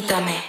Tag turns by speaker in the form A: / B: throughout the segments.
A: Quítame.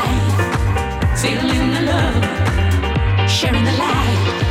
B: light, feeling the love, sharing the light.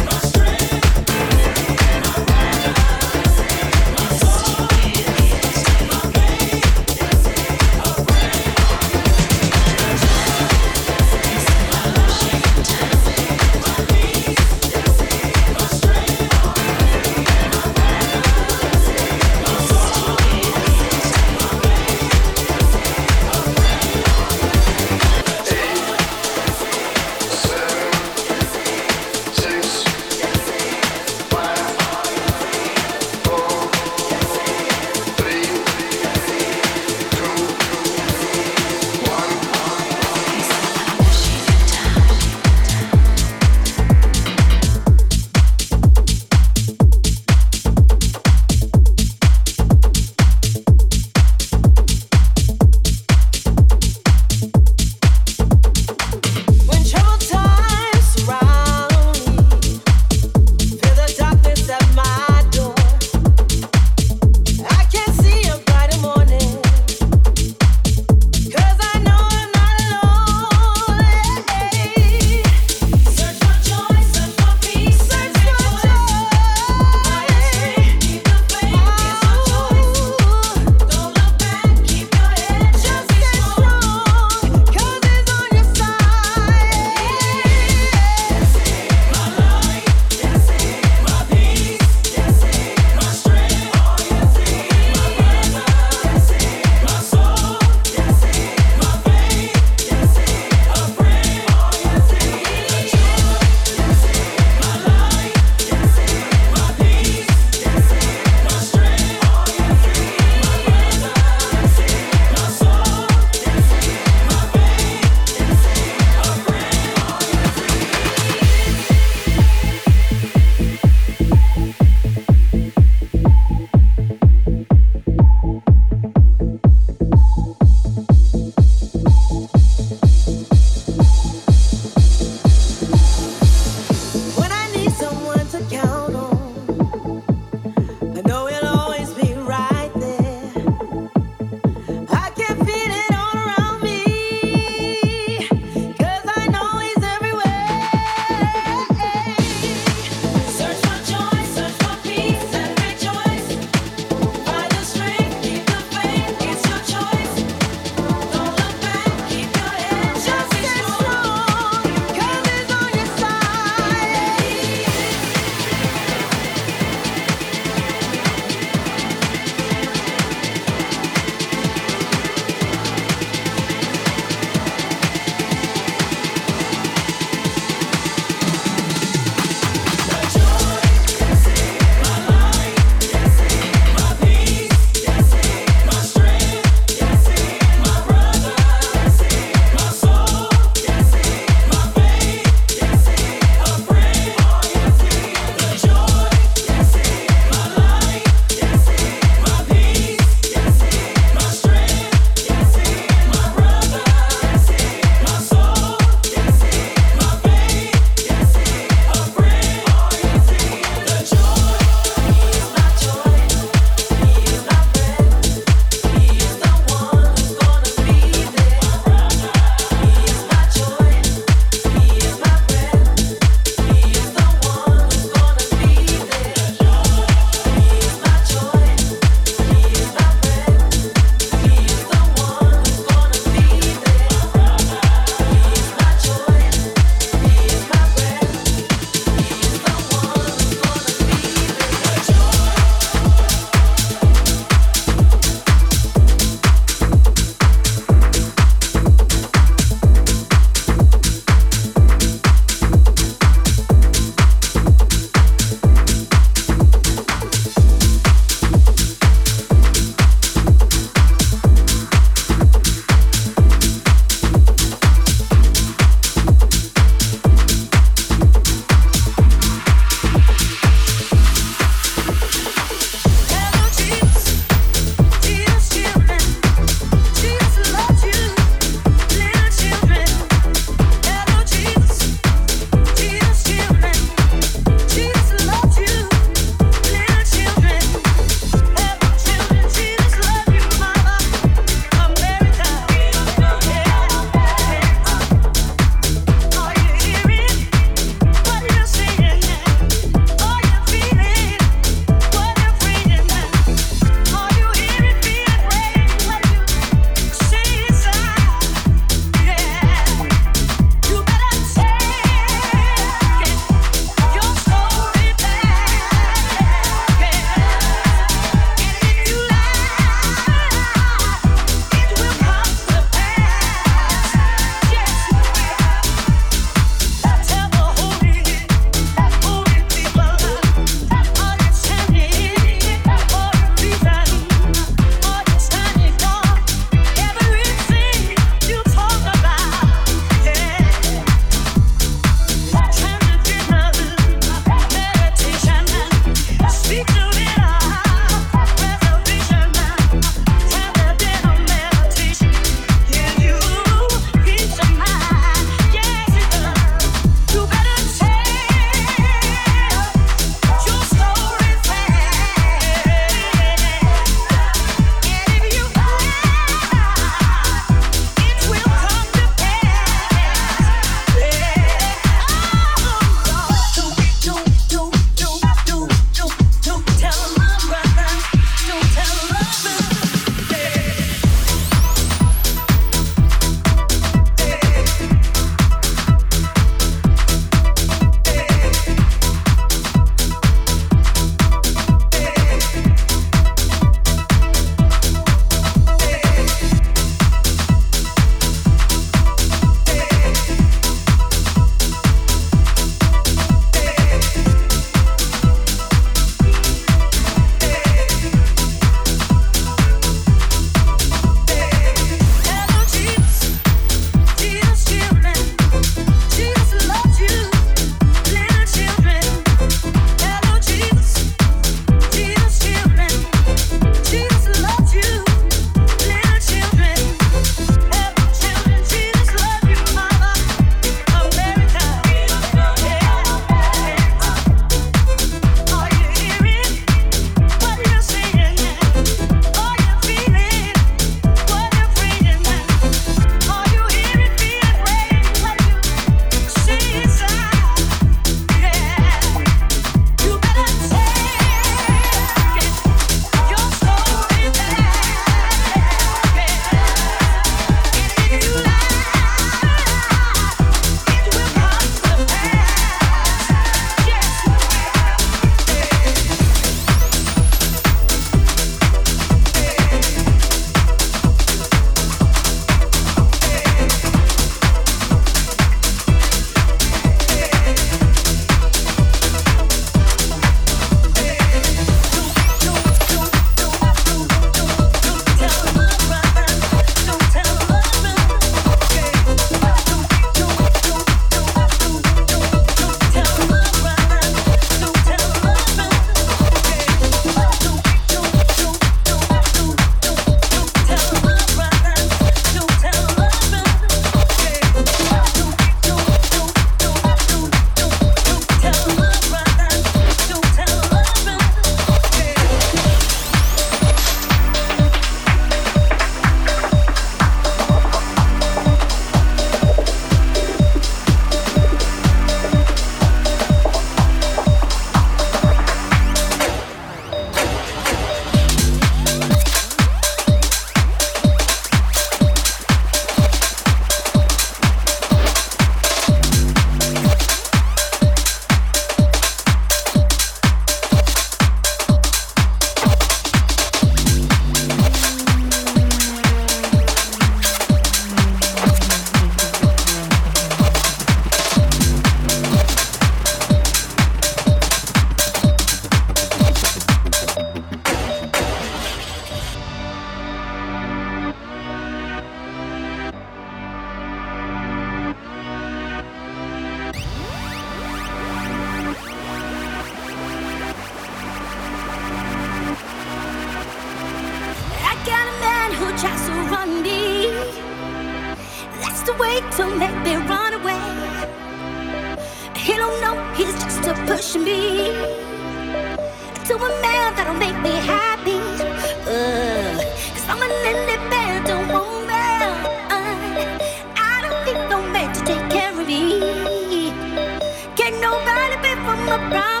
C: a problem.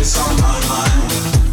D: It's on my mind.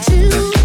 E: to